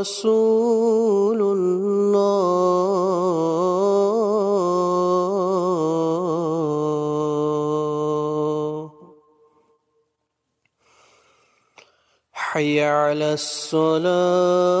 رسول الله. حي على الصلاة.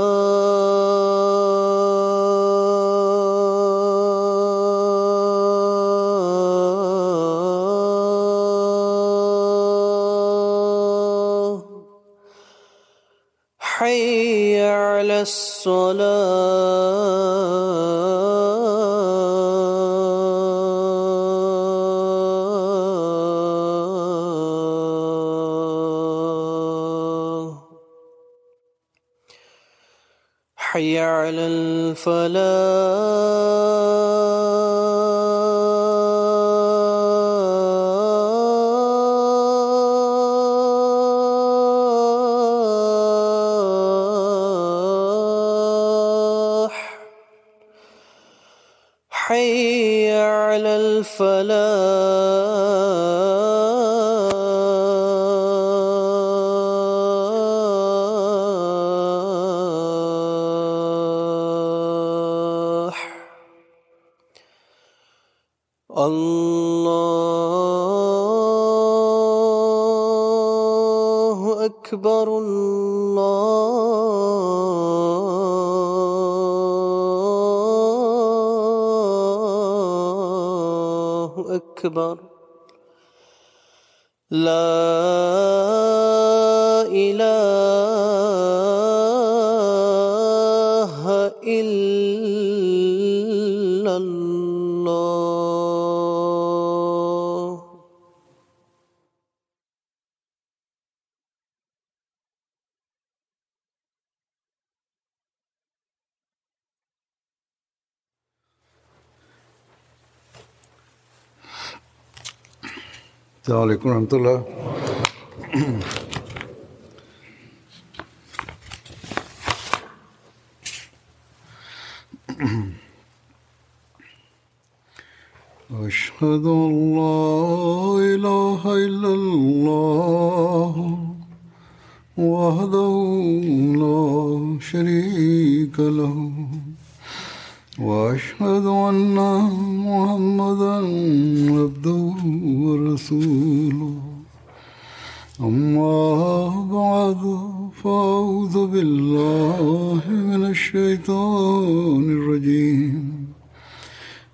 الصلاة حي على الفلاح حي على الفلاح. Kunantula,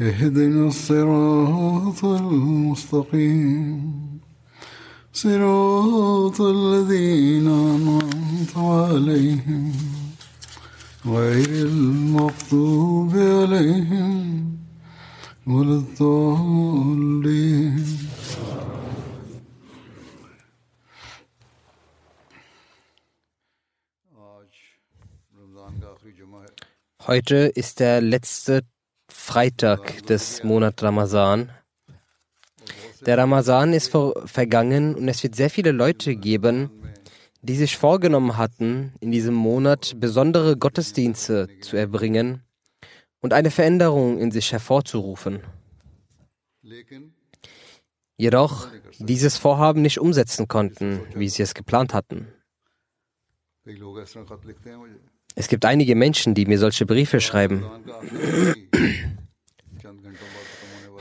اهدنا الصراط المستقيم. صراط الذين أنعمت عليهم غير المغضوب عليهم ولا الضالين. Heute ist der letzte Freitag des Monats Ramazan. Der Ramazan ist vergangen und es wird sehr viele Leute geben, die sich vorgenommen hatten, in diesem Monat besondere Gottesdienste zu erbringen und eine Veränderung in sich hervorzurufen. Jedoch dieses Vorhaben nicht umsetzen konnten, wie sie es geplant hatten. Es gibt einige Menschen, die mir solche Briefe schreiben.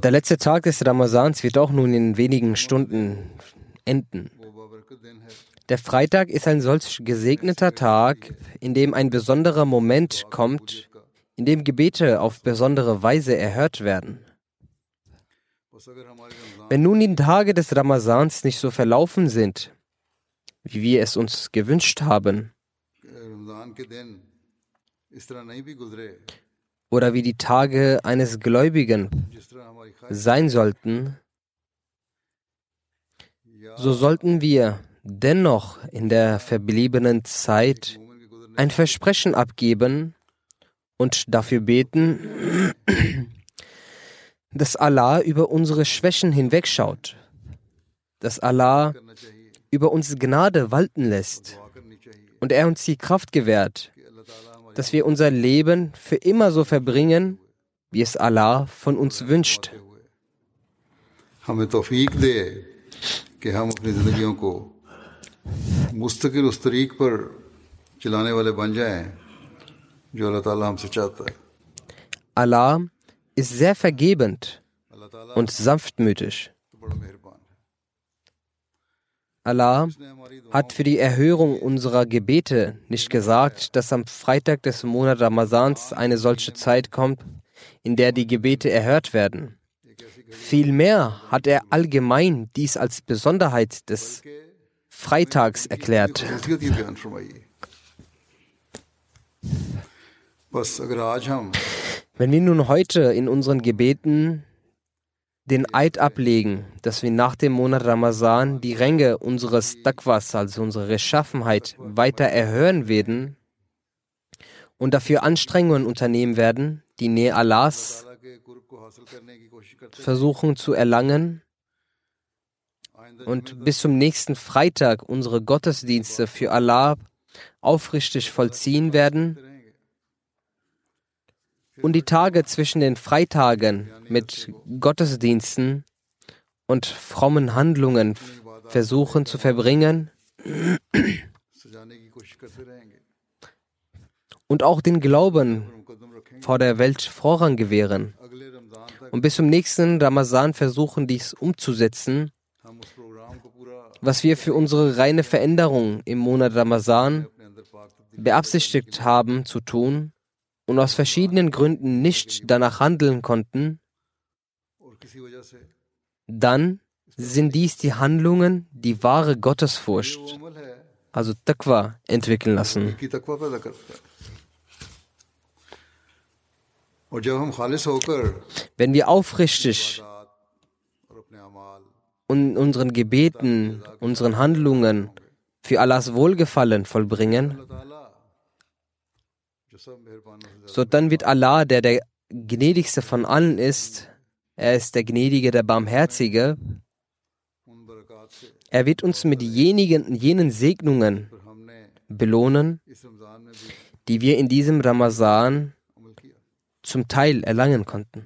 Der letzte Tag des Ramazans wird auch nun in wenigen Stunden enden. Der Freitag ist ein solch gesegneter Tag, in dem ein besonderer Moment kommt, in dem Gebete auf besondere Weise erhört werden. Wenn nun die Tage des Ramazans nicht so verlaufen sind, wie wir es uns gewünscht haben, oder wie die Tage eines Gläubigen sein sollten, so sollten wir dennoch in der verbliebenen Zeit ein Versprechen abgeben und dafür beten, dass Allah über unsere Schwächen hinwegschaut, dass Allah über uns Gnade walten lässt und er uns die Kraft gewährt, dass wir unser Leben für immer so verbringen, wie es Allah von uns wünscht. Allah ist sehr vergebend und sanftmütig. Allah hat für die Erhörung unserer Gebete nicht gesagt, dass am Freitag des Monats Ramazans eine solche Zeit kommt, in der die Gebete erhört werden. Vielmehr hat er allgemein dies als Besonderheit des Freitags erklärt. Wenn wir nun heute in unseren Gebeten den Eid ablegen, dass wir nach dem Monat Ramazan die Ränge unseres Takwas, also unsere Beschaffenheit, weiter erhöhen werden und dafür Anstrengungen unternehmen werden, die Nähe Allahs versuchen zu erlangen. Und bis zum nächsten Freitag unsere Gottesdienste für Allah aufrichtig vollziehen werden und die Tage zwischen den Freitagen mit Gottesdiensten und frommen Handlungen versuchen zu verbringen. Und auch den Glauben vor der Welt Vorrang gewähren. Und bis zum nächsten Ramazan versuchen, dies umzusetzen, was wir für unsere reine Veränderung im Monat Ramazan beabsichtigt haben zu tun und aus verschiedenen Gründen nicht danach handeln konnten, dann sind dies die Handlungen, die wahre Gottesfurcht, also Taqwa, entwickeln lassen. Wenn wir aufrichtig und unseren Gebeten, unseren Handlungen für Allahs Wohlgefallen vollbringen, so dann wird Allah, der der gnädigste von allen ist, er ist der Gnädige, der Barmherzige, er wird uns mit jenigen, jenen Segnungen belohnen, die wir in diesem Ramazan zum Teil erlangen konnten.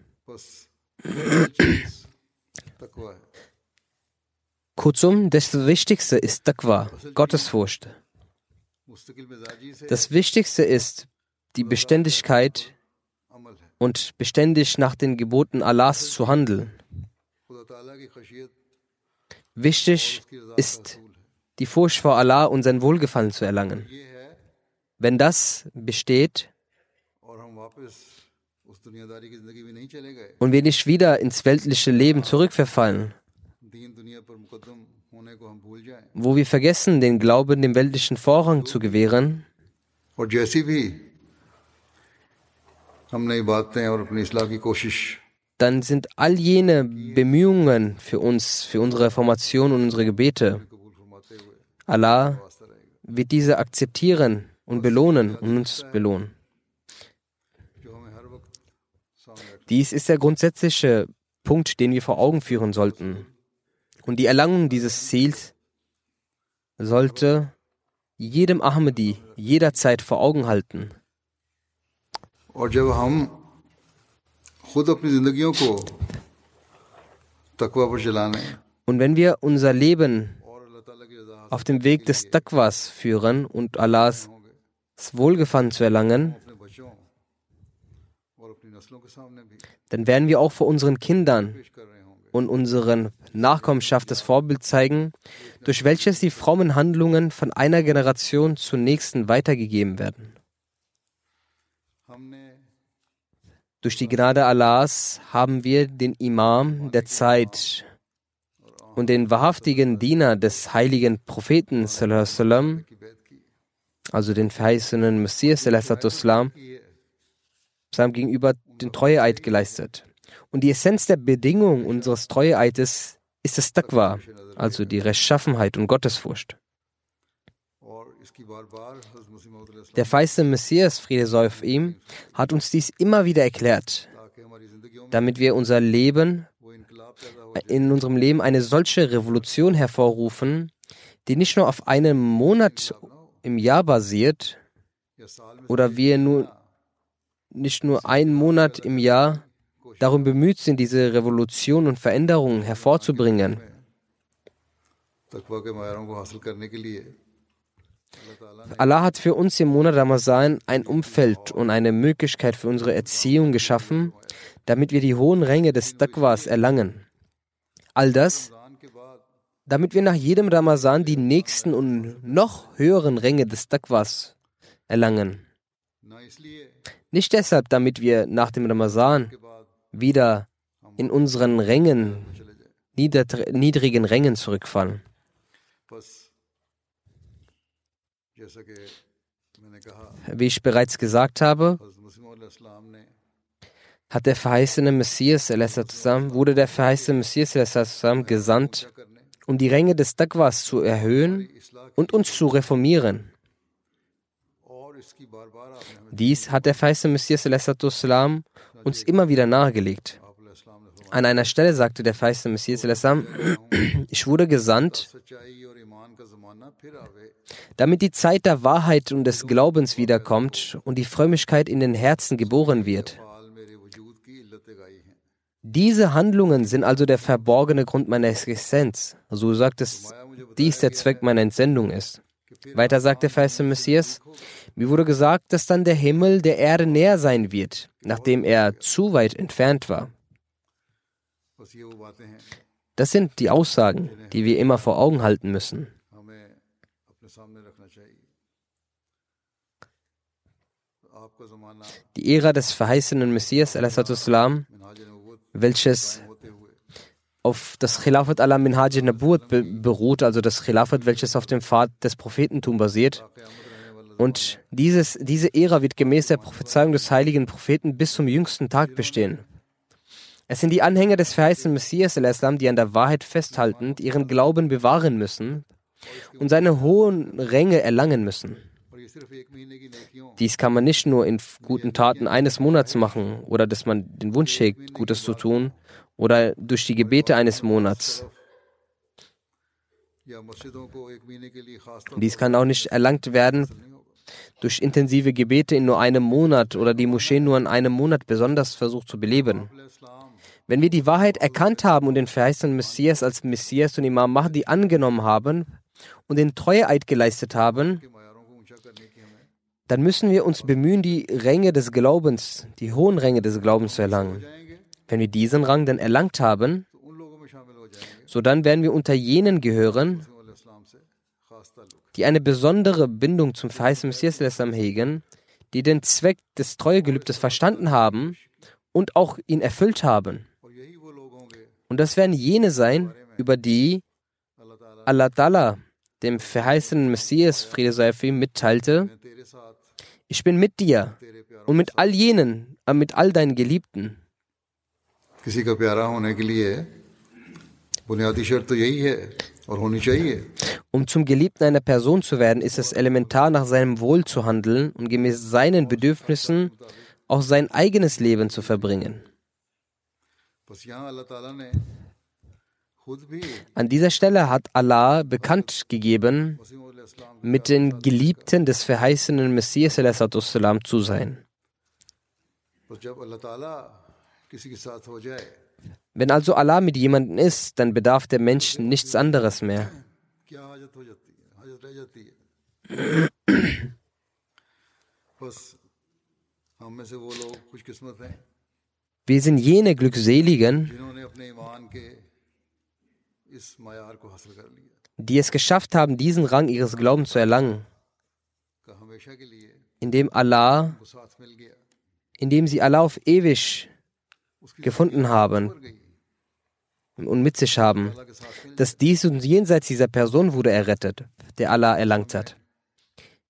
Kurzum, das Wichtigste ist Taqwa, Gottesfurcht. Das Wichtigste ist, die Beständigkeit und beständig nach den Geboten Allahs zu handeln. Wichtig ist, die Furcht vor Allah und sein Wohlgefallen zu erlangen. Wenn das besteht und wir nicht wieder ins weltliche Leben zurückverfallen, wo wir vergessen, den Glauben dem weltlichen Vorrang zu gewähren, dann sind all jene Bemühungen für uns, für unsere Reformation und unsere Gebete, Allah wird diese akzeptieren und belohnen und uns belohnen. Dies ist der grundsätzliche Punkt, den wir vor Augen führen sollten. Und die Erlangung dieses Ziels sollte jedem Ahmadi jederzeit vor Augen halten. और जब हम खुद अपनी जिंदगियों को तकवा पर चलाने Und wenn wir unser Leben और अल्लाह ताला की रजा auf dem Weg des Taqwas führen und Allahs Wohlgefallen zu erlangen, अपने बच्चों और अपनी नस्लों के सामने भी dann werden wir auch vor unseren Kindern पेश कर रहे होंगे und unseren Nachkommenschaft das Vorbild zeigen, durch welches die frommen Handlungen von einer Generation zur nächsten weitergegeben werden. Durch die Gnade Allahs haben wir den Imam der Zeit und den wahrhaftigen Diener des heiligen Propheten, also den verheißenen Messias, seinem gegenüber den Treueeid geleistet. Und die Essenz der Bedingung unseres Treueeides ist das Taqwa, also die Rechtschaffenheit und Gottesfurcht. Der feiste Messias, Friede sei auf ihm, hat uns dies immer wieder erklärt, damit wir unser Leben, in unserem Leben eine solche Revolution hervorrufen, die nicht nur auf einen Monat im Jahr basiert, oder wir nur, nicht nur einen Monat im Jahr darum bemüht sind, diese Revolution und Veränderungen hervorzubringen. Allah hat für uns im Monat Ramazan ein Umfeld und eine Möglichkeit für unsere Erziehung geschaffen, damit wir die hohen Ränge des Taqwas erlangen. All das, damit wir nach jedem Ramazan die nächsten und noch höheren Ränge des Taqwas erlangen. Nicht deshalb, damit wir nach dem Ramazan wieder in unseren Rängen, niedrigen Rängen zurückfallen. Wie ich bereits gesagt habe, hat der verheißene Messias zusammen, wurde der verheißene Messias zusammen gesandt, um die Ränge des Dagwas zu erhöhen und uns zu reformieren. Dies hat der verheißene Messias zusammen, uns immer wieder nahegelegt. An einer Stelle sagte der verheißene Messias, ich wurde gesandt, damit die Zeit der Wahrheit und des Glaubens wiederkommt und die Frömmigkeit in den Herzen geboren wird. Diese Handlungen sind also der verborgene Grund meiner Existenz. So sagt es, dies der Zweck meiner Entsendung ist. Weiter sagt der verheißene Messias, mir wurde gesagt, dass dann der Himmel der Erde näher sein wird, nachdem er zu weit entfernt war. Das sind die Aussagen, die wir immer vor Augen halten müssen. die Ära des verheißenen Messias, والسلام, welches auf das Khilafat Allah Minhaj Nabuat beruht, also das Khilafat, welches auf dem Pfad des Prophetentum basiert. Und dieses, diese Ära wird gemäß der Prophezeiung des heiligen Propheten bis zum jüngsten Tag bestehen. Es sind die Anhänger des verheißenen Messias, Islam, die an der Wahrheit festhaltend ihren Glauben bewahren müssen und seine hohen Ränge erlangen müssen. Dies kann man nicht nur in guten Taten eines Monats machen oder dass man den Wunsch hegt, Gutes zu tun oder durch die Gebete eines Monats. Dies kann auch nicht erlangt werden durch intensive Gebete in nur einem Monat oder die Moschee nur in einem Monat besonders versucht zu beleben. Wenn wir die Wahrheit erkannt haben und den verheißenen Messias als Messias und Imam Mahdi angenommen haben und den Treueeid geleistet haben, dann müssen wir uns bemühen, die Ränge des Glaubens, die hohen Ränge des Glaubens zu erlangen. Wenn wir diesen Rang dann erlangt haben, so dann werden wir unter jenen gehören, die eine besondere Bindung zum verheißten Messias hegen, die den Zweck des Treuegelübdes verstanden haben und auch ihn erfüllt haben. Und das werden jene sein, über die Allah Ta'ala dem verheißenen Messias, Friede sei auf ihm, mitteilte, ich bin mit dir und mit all jenen, äh, mit all deinen Geliebten. Um zum Geliebten einer Person zu werden, ist es elementar, nach seinem Wohl zu handeln und gemäß seinen Bedürfnissen auch sein eigenes Leben zu verbringen. An dieser Stelle hat Allah bekannt gegeben, mit den Geliebten des verheißenen Messias zu sein. Wenn also Allah mit jemandem ist, dann bedarf der Mensch nichts anderes mehr. Wir sind jene Glückseligen, die es geschafft haben, diesen Rang ihres Glaubens zu erlangen, indem Allah, indem sie Allah auf ewig gefunden haben und mit sich haben, dass dies und jenseits dieser Person wurde errettet, der Allah erlangt hat.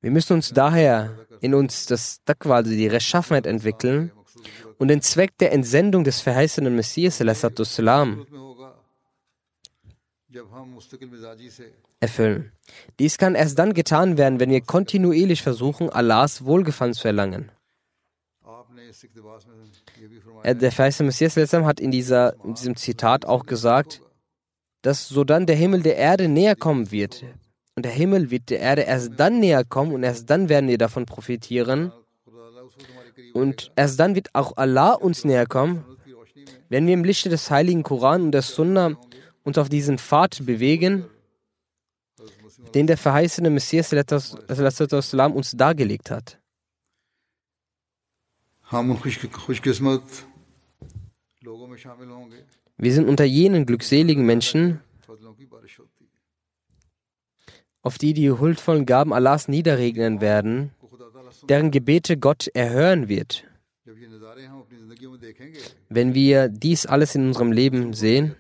Wir müssen uns daher in uns das Taqwa, also die Rechtschaffenheit entwickeln und den Zweck der Entsendung des verheißenen Messias, erfüllen. Dies kann erst dann getan werden, wenn wir kontinuierlich versuchen, Allahs Wohlgefallen zu erlangen. Äh, der Verheißene Messias hat in, dieser, in diesem Zitat auch gesagt, dass sodann der Himmel der Erde näher kommen wird. Und der Himmel wird der Erde erst dann näher kommen und erst dann werden wir davon profitieren. Und erst dann wird auch Allah uns näher kommen, wenn wir im Lichte des heiligen Koran und der Sunnah uns auf diesen Pfad bewegen, den der verheißene Messias uns dargelegt hat. Wir sind unter jenen glückseligen Menschen, auf die die huldvollen Gaben Allahs niederregnen werden, deren Gebete Gott erhören wird. Wenn wir dies alles in unserem Leben sehen,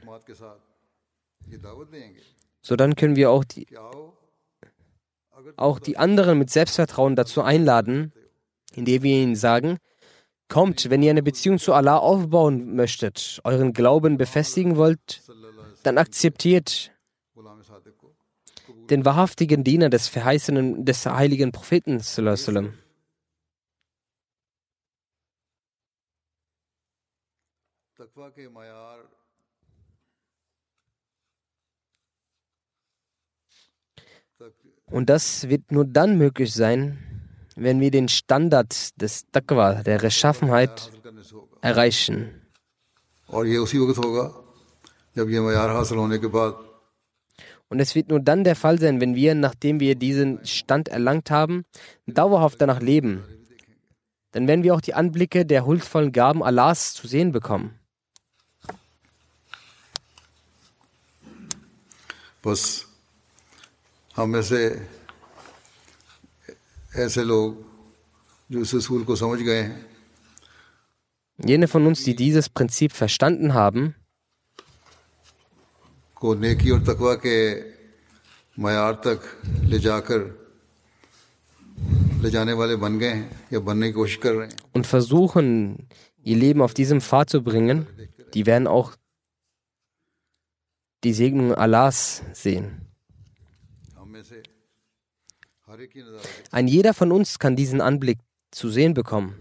so dann können wir auch die, auch die anderen mit Selbstvertrauen dazu einladen, indem wir ihnen sagen, kommt, wenn ihr eine Beziehung zu Allah aufbauen möchtet, euren Glauben befestigen wollt, dann akzeptiert den wahrhaftigen Diener des verheißenen, des heiligen Propheten. Sallam. Ke mayar Und das wird nur dann möglich sein, wenn wir den Standard des Taqwa, der Reschaffenheit, erreichen. Und es wird nur dann der Fall sein, wenn wir, nachdem wir diesen Stand erlangt haben, dauerhaft danach leben. Dann werden wir auch die Anblicke der huldvollen Gaben Allahs zu sehen bekommen. Was हम में से ऐसे लोग जो इस असूल को समझ गए हैं Jene von uns, die dieses Prinzip verstanden haben, को नेकी और तकवा के मैार तक ले जाकर ले जाने वाले बन गए हैं या बनने की कोशिश कर रहे हैं und versuchen, ihr Leben auf diesem Pfad zu bringen, die werden auch die Segnung Allahs sehen. Ein jeder von uns kann diesen Anblick zu sehen bekommen,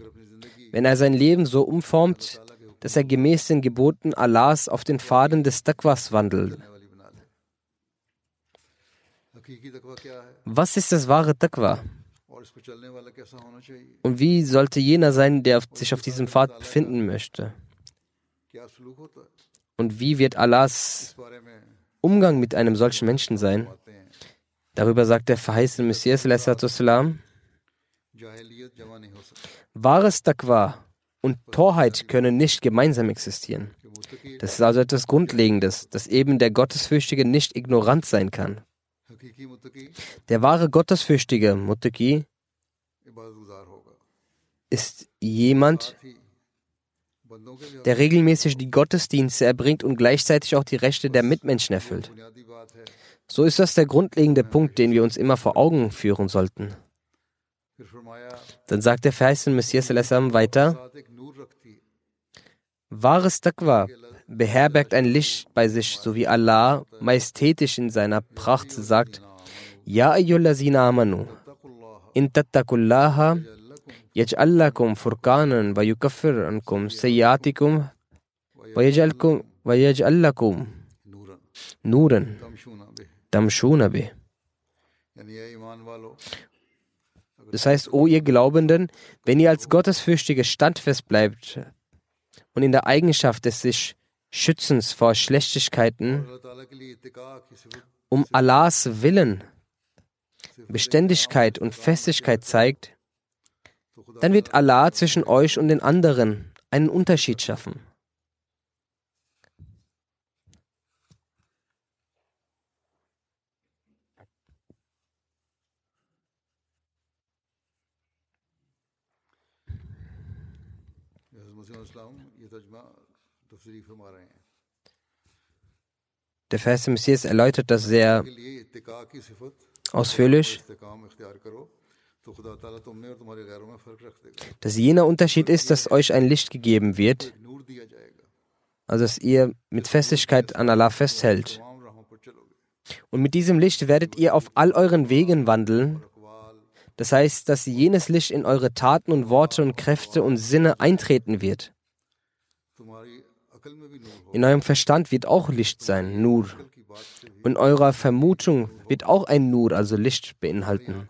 wenn er sein Leben so umformt, dass er gemäß den Geboten Allahs auf den Faden des Taqwas wandelt. Was ist das wahre Taqwa? Und wie sollte jener sein, der sich auf diesem Pfad befinden möchte? Und wie wird Allahs Umgang mit einem solchen Menschen sein? Darüber sagt der verheißene Messias, wahres Taqwa und Torheit können nicht gemeinsam existieren. Das ist also etwas Grundlegendes, dass eben der Gottesfürchtige nicht ignorant sein kann. Der wahre Gottesfürchtige, Muttaki, ist jemand, der regelmäßig die Gottesdienste erbringt und gleichzeitig auch die Rechte der Mitmenschen erfüllt. So ist das der grundlegende Punkt, den wir uns immer vor Augen führen sollten. Dann sagt der Vers in Messias weiter: Wahres Taqwa beherbergt ein Licht bei sich, so wie Allah majestätisch in seiner Pracht sagt: Ja, ayyullazina amanu, in tattakullaha yaj'allakum furqanan wa yukaffir ankum sayyatikum wa yaj'alkum wa yaj'allakum nuran dann Shunabe. Das heißt, o ihr Glaubenden, wenn ihr als Gottesfürchtige standfest bleibt und in der Eigenschaft des sich Schützens vor Schlechtigkeiten um Allahs Willen Beständigkeit und Festigkeit zeigt, dann wird Allah zwischen euch und den anderen einen Unterschied schaffen. Der Verse Messias erläutert das sehr ausführlich, dass jener Unterschied ist, dass euch ein Licht gegeben wird, also dass ihr mit Festigkeit an Allah festhält. Und mit diesem Licht werdet ihr auf all euren Wegen wandeln. Das heißt, dass jenes Licht in eure Taten und Worte und Kräfte und Sinne eintreten wird. In eurem Verstand wird auch Licht sein, Nur. की बात से भी Und in eurer Vermutung wird auch ein Nur, also Licht, beinhalten.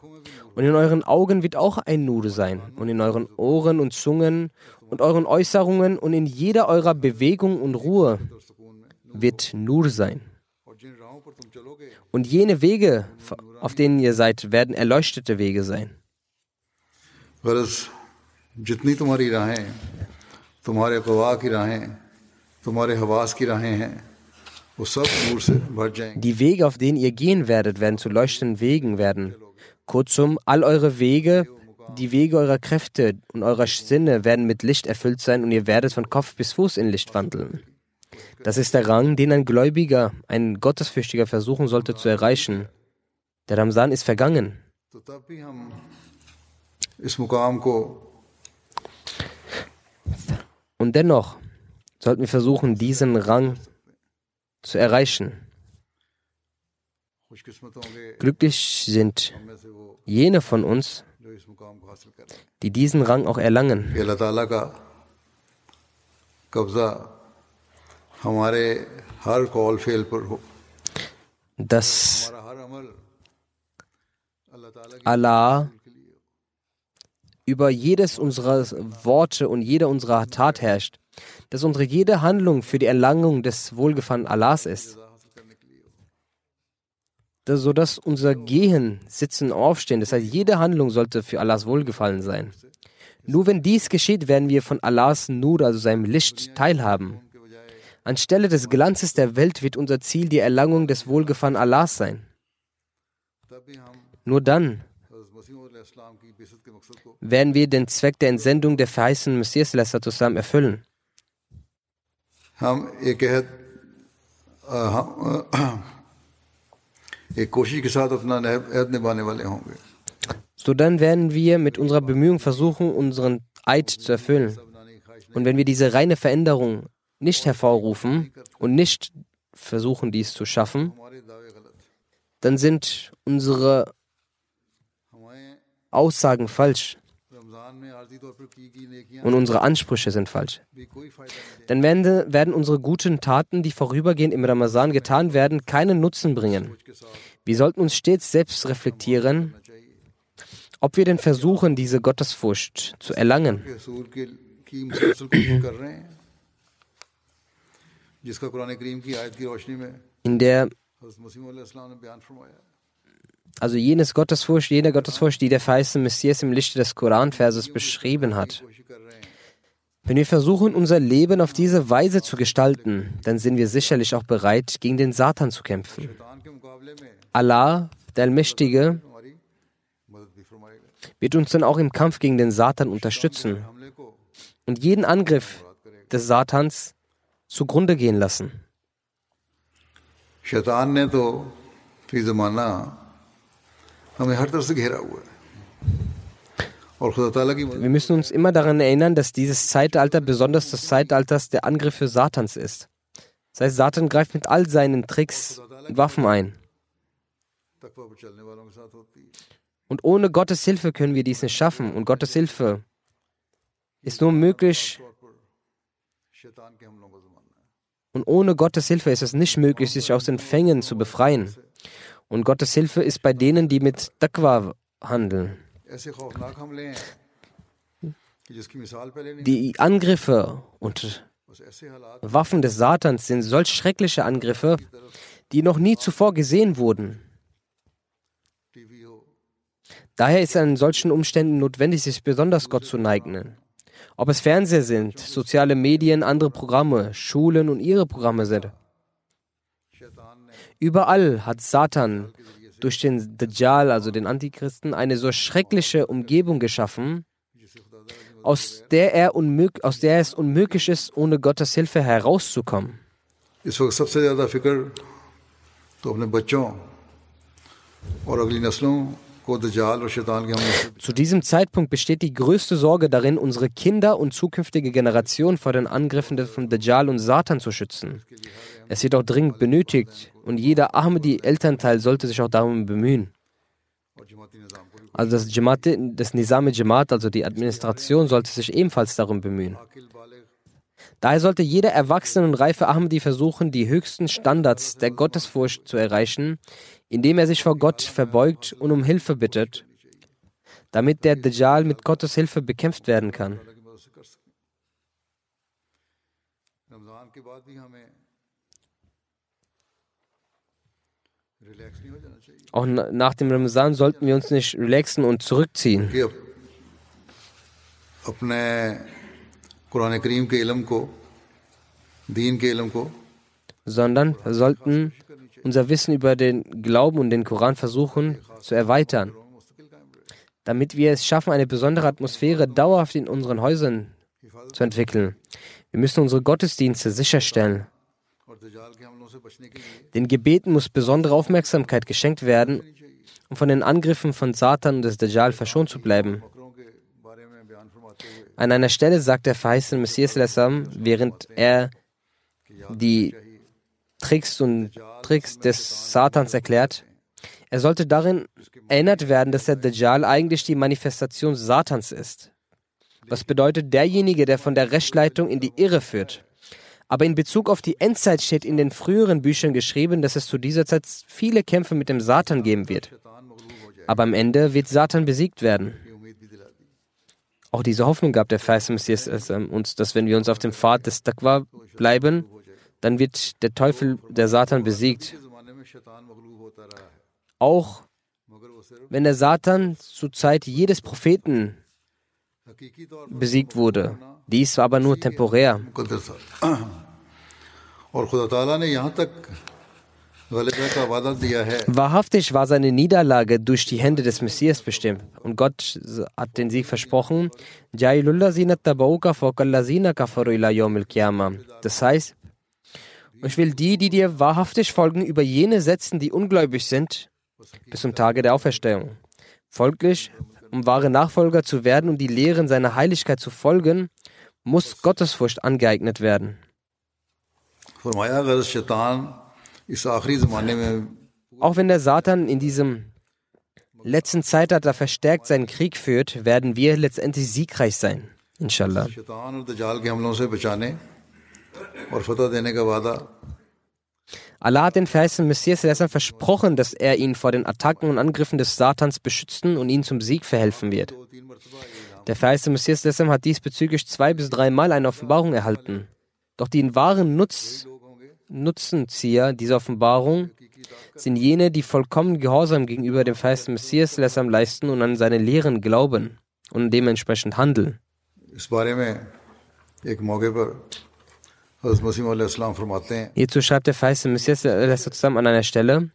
Und in euren Augen wird auch ein Nur sein. Und in euren Ohren und Zungen und euren Äußerungen und in jeder eurer Bewegung und Ruhe और सुकून में wird Nur sein. और जिन राहों पर तुम चलोगे Und jene Wege, auf denen ihr seid, werden erleuchtete Wege sein. गरज जितनी तुम्हारी राहें तुम्हारे गवाह की राहें die Wege, auf denen ihr gehen werdet, werden zu leuchtenden Wegen werden. Kurzum, all eure Wege, die Wege eurer Kräfte und eurer Sinne werden mit Licht erfüllt sein und ihr werdet von Kopf bis Fuß in Licht wandeln. Das ist der Rang, den ein Gläubiger, ein Gottesfürchtiger versuchen sollte zu erreichen. Der Ramsan ist vergangen. Und dennoch, sollten wir versuchen, diesen Rang zu erreichen. Glücklich sind jene von uns, die diesen Rang auch erlangen. Dass Allah über jedes unserer Worte und jede unserer Tat herrscht, dass unsere jede Handlung für die Erlangung des Wohlgefallen Allahs ist. Sodass unser Gehen, Sitzen, Aufstehen, das heißt, jede Handlung sollte für Allahs Wohlgefallen sein. Nur wenn dies geschieht, werden wir von Allahs Nur, also seinem Licht, teilhaben. Anstelle des Glanzes der Welt wird unser Ziel die Erlangung des Wohlgefallen Allahs sein. Nur dann werden wir den Zweck der Entsendung der verheißenen Messias zusammen erfüllen. So dann werden wir mit unserer Bemühung versuchen, unseren Eid zu erfüllen. Und wenn wir diese reine Veränderung nicht hervorrufen und nicht versuchen, dies zu schaffen, dann sind unsere Aussagen falsch und unsere Ansprüche sind falsch. Dann werden, werden unsere guten Taten, die vorübergehend im Ramazan getan werden, keinen Nutzen bringen. Wir sollten uns stets selbst reflektieren, ob wir denn versuchen, diese Gottesfurcht zu erlangen. In der also jenes Gottesfurcht, jene Gottesfurcht, die der verheißene Messias im Lichte des Koranverses beschrieben hat. Wenn wir versuchen, unser Leben auf diese Weise zu gestalten, dann sind wir sicherlich auch bereit, gegen den Satan zu kämpfen. Allah, der Allmächtige, wird uns dann auch im Kampf gegen den Satan unterstützen und jeden Angriff des Satans zugrunde gehen lassen. Shaitan ne to fi zamana wir müssen uns immer daran erinnern, dass dieses Zeitalter besonders das Zeitalter der Angriffe Satans ist. Das heißt, Satan greift mit all seinen Tricks und Waffen ein. Und ohne Gottes Hilfe können wir dies nicht schaffen. Und Gottes Hilfe ist nur möglich. Und ohne Gottes Hilfe ist es nicht möglich, sich aus den Fängen zu befreien. Und Gottes Hilfe ist bei denen, die mit Taqwa handeln. Die Angriffe und Waffen des Satans sind solch schreckliche Angriffe, die noch nie zuvor gesehen wurden. Daher ist es in solchen Umständen notwendig, sich besonders Gott zu neigen. Ob es Fernseher sind, soziale Medien, andere Programme, Schulen und ihre Programme sind. शैतान ने Überall hat Satan durch den Dajjal, also den Antichristen, eine so schreckliche Umgebung geschaffen, aus der, er unmög aus der es unmöglich ist, ohne Gottes Hilfe herauszukommen. इस वक्त सबसे ज़्यादा फिक्र तो अपने बच्चों और अगली नस्लों zu diesem Zeitpunkt besteht die größte Sorge darin, unsere Kinder und zukünftige Generationen vor den Angriffen von Dajjal und Satan zu schützen. Es wird auch dringend benötigt und jeder Ahmadi-Elternteil sollte sich auch darum bemühen. Also das, Jamaat, das Nizami Jamaat, also die Administration, sollte sich ebenfalls darum bemühen. Daher sollte jeder erwachsene und reife Ahmadi versuchen, die höchsten Standards der Gottesfurcht zu erreichen, indem er sich vor Gott verbeugt und um Hilfe bittet, damit der Dajjal mit Gottes Hilfe bekämpft werden kann. Auch nach dem Ramazan sollten wir uns nicht relaxen und zurückziehen sondern sollten unser Wissen über den Glauben und den Koran versuchen zu erweitern, damit wir es schaffen, eine besondere Atmosphäre dauerhaft in unseren Häusern zu entwickeln. Wir müssen unsere Gottesdienste sicherstellen. Den Gebeten muss besondere Aufmerksamkeit geschenkt werden, um von den Angriffen von Satan und des Dajjal verschont zu bleiben. An einer Stelle sagt der verheißene Messias während er die Tricks und Tricks des Satans erklärt, er sollte darin erinnert werden, dass der Dajjal eigentlich die Manifestation Satans ist. Was bedeutet derjenige, der von der Rechtsleitung in die Irre führt? Aber in Bezug auf die Endzeit steht in den früheren Büchern geschrieben, dass es zu dieser Zeit viele Kämpfe mit dem Satan geben wird. Aber am Ende wird Satan besiegt werden auch diese Hoffnung gab, der Feist Messias ähm, uns, dass wenn wir uns auf dem Pfad des Taqwa bleiben, dann wird der Teufel, der Satan besiegt. Auch wenn der Satan zur Zeit jedes Propheten besiegt wurde. Dies war aber nur temporär. Wahrhaftig war seine Niederlage durch die Hände des Messias bestimmt. Und Gott hat den Sieg versprochen. Das heißt, ich will die, die dir wahrhaftig folgen, über jene setzen, die ungläubig sind, bis zum Tage der Auferstehung. Folglich, um wahre Nachfolger zu werden und um die Lehren seiner Heiligkeit zu folgen, muss Gottesfurcht angeeignet werden. Vermeier, Shaitan auch wenn der Satan in diesem letzten Zeitalter verstärkt seinen Krieg führt, werden wir letztendlich siegreich sein. Inshallah. Allah hat den verheißten Messias Sassan versprochen, dass er ihn vor den Attacken und Angriffen des Satans beschützen und ihn zum Sieg verhelfen wird. Der verheißte Messias Sassan hat diesbezüglich zwei bis dreimal eine Offenbarung erhalten. Doch den wahren Nutz Nutzenzieher dieser Offenbarung sind jene, die vollkommen Gehorsam gegenüber dem verheißten Messias am leisten und an seine Lehren glauben und dementsprechend handeln. Hierzu schreibt der verheißene Messias zusammen an einer Stelle,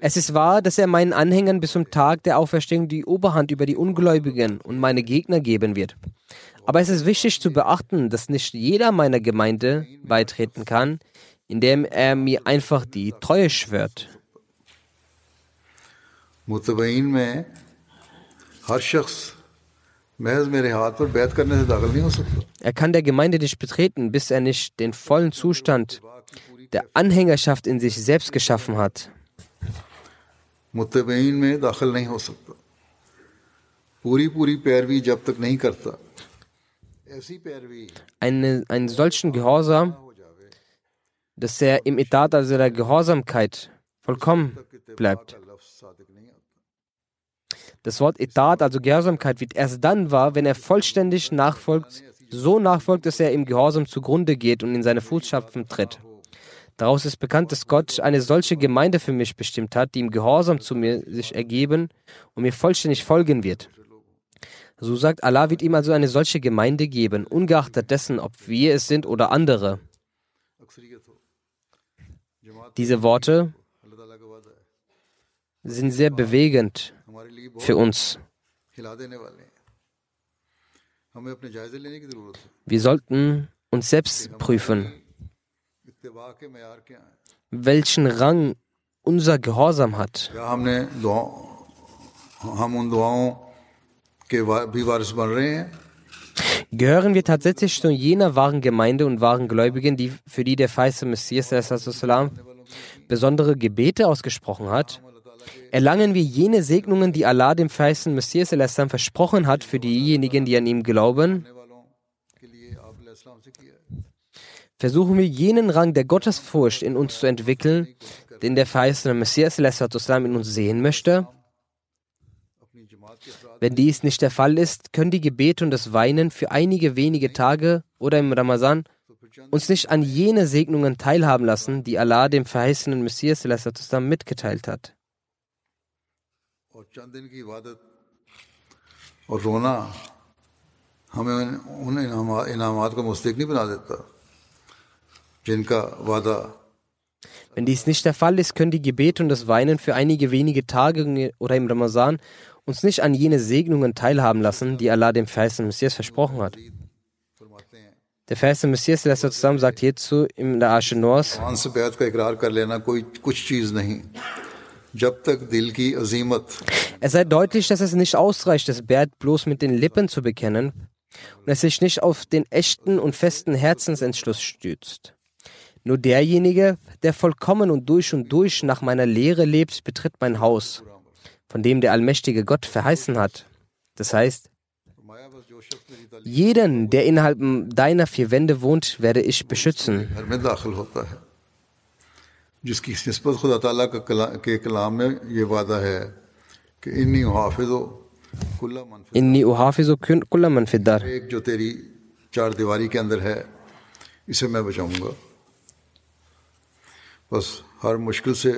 es ist wahr, dass er meinen Anhängern bis zum Tag der Auferstehung die Oberhand über die Ungläubigen und meine Gegner geben wird. Aber es ist wichtig zu beachten, dass nicht jeder meiner Gemeinde beitreten kann, indem er mir einfach die Treue schwört. متبعین میں ہر شخص محض میرے ہاتھ پر بیعت کرنے سے داخل نہیں ہو سکتا Er kann der Gemeinde nicht betreten, bis er nicht den vollen Zustand der Anhängerschaft in sich selbst geschaffen hat. متبعین میں داخل نہیں ہو سکتا پوری پوری پیروی جب تک نہیں کرتا eine, einen solchen Gehorsam, dass er im Etat, also der Gehorsamkeit, vollkommen bleibt. Das Wort Etat, also Gehorsamkeit, wird erst dann wahr, wenn er vollständig nachfolgt, so nachfolgt, dass er im Gehorsam zugrunde geht und in seine Fußschapfen tritt. Daraus ist bekannt, dass Gott eine solche Gemeinde für mich bestimmt hat, die im Gehorsam zu mir sich ergeben und mir vollständig folgen wird. So sagt Allah, wird ihm also eine solche Gemeinde geben, ungeachtet dessen, ob wir es sind oder andere. Diese Worte sind sehr bewegend für uns. Wir sollten uns selbst prüfen, welchen Rang unser Gehorsam hat. Wir haben Gehören wir tatsächlich zu jener wahren Gemeinde und wahren Gläubigen, die, für die der feiste Messias besondere Gebete ausgesprochen hat? Erlangen wir jene Segnungen, die Allah dem feisten Messias versprochen hat für diejenigen, die an ihm glauben? Versuchen wir jenen Rang der Gottesfurcht in uns zu entwickeln, den der verheißene Messias in uns sehen möchte? Wenn dies nicht der Fall ist, können die Gebete und das Weinen für einige wenige Tage oder im Ramadan uns nicht an jene Segnungen teilhaben lassen, die Allah dem verheißenen Messias mitgeteilt hat. Wenn dies nicht der Fall ist, können die Gebete und das Weinen für einige wenige Tage oder im Ramazan uns nicht an jene Segnungen teilhaben lassen, die Allah dem verheißenen Messias versprochen hat. Der verheißene Messias, der das ja zusammen sagt, hierzu in der Asche Noahs, es sei deutlich, dass es nicht ausreicht, das Bert bloß mit den Lippen zu bekennen und es sich nicht auf den echten und festen Herzensentschluss stützt. Nur derjenige, der vollkommen und durch und durch nach meiner Lehre lebt, betritt mein Haus von dem der allmächtige Gott verheißen hat. Das heißt, फरमाया बस जो शख्स मेरी तालीम jeden, der innerhalb deiner vier Wände wohnt, werde ich beschützen. घर में दाखिल होता है जिसकी नस्बत खुदा ताला का कला, के कलाम में ये वादा है कि इन्नी हाफिज कुल्ला मनफिद Inni uhafizu kulla man fiddar. एक जो तेरी चार दीवारी के अंदर है इसे मैं बचाऊंगा बस हर मुश्किल से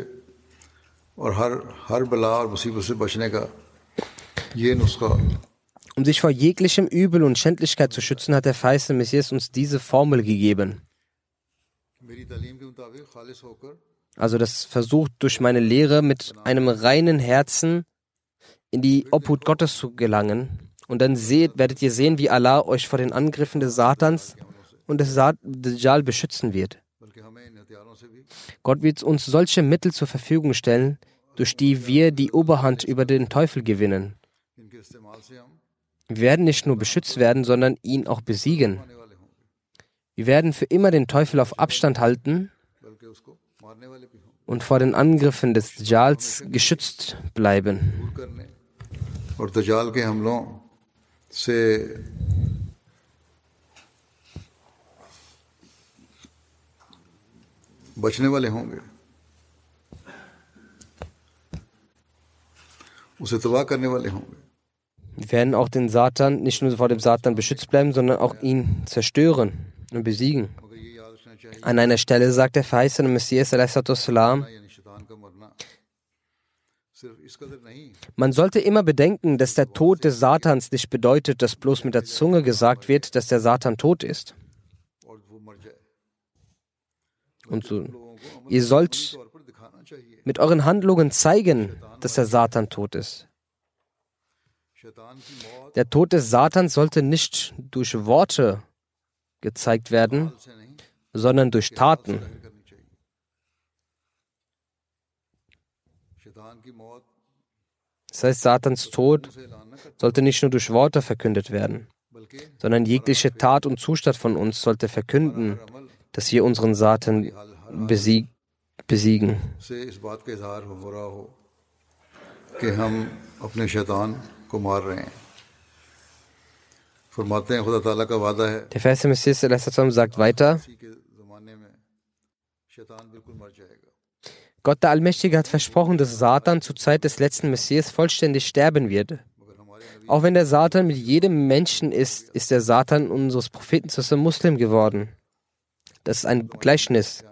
um sich vor jeglichem Übel und Schändlichkeit zu schützen, hat der feiste Messias uns diese Formel gegeben. Also das versucht durch meine Lehre mit einem reinen Herzen in die Obhut Gottes zu gelangen. Und dann seht, werdet ihr sehen, wie Allah euch vor den Angriffen des Satans und des Dajjal beschützen wird. Gott wird uns solche Mittel zur Verfügung stellen, durch die wir die Oberhand über den Teufel gewinnen. Wir werden nicht nur beschützt werden, sondern ihn auch besiegen. Wir werden für immer den Teufel auf Abstand halten und vor den Angriffen des Dajjals geschützt bleiben. बचने वाले होंगे उसे तबाह करने वाले होंगे Wir werden auch den Satan, nicht nur vor dem Satan beschützt bleiben, sondern auch ihn zerstören und besiegen. मगर ये याद रखना चाहिए An einer Stelle sagt der verheißene Messias, salam, यानी शैतान का मरना सिर्फ इस कदर नहीं man sollte immer bedenken, dass der Tod des Satans nicht bedeutet, dass bloß mit der Zunge gesagt wird, dass der Satan tot ist. und so. Ihr sollt mit euren Handlungen zeigen, dass der Satan tot ist. Der Tod des Satans sollte nicht durch Worte gezeigt werden, sondern durch Taten. Das heißt, Satans Tod sollte nicht nur durch Worte verkündet werden, sondern jegliche Tat und Zustand von uns sollte verkünden dass wir unseren Satan besieg, besiegen. Der Vers im Messias sagt weiter, Gott der Allmächtige hat versprochen, dass Satan zur Zeit des letzten Messias vollständig sterben wird. Auch wenn der Satan mit jedem Menschen ist, ist der Satan unseres Propheten zu Muslim geworden. Das ist ein Gleichnis.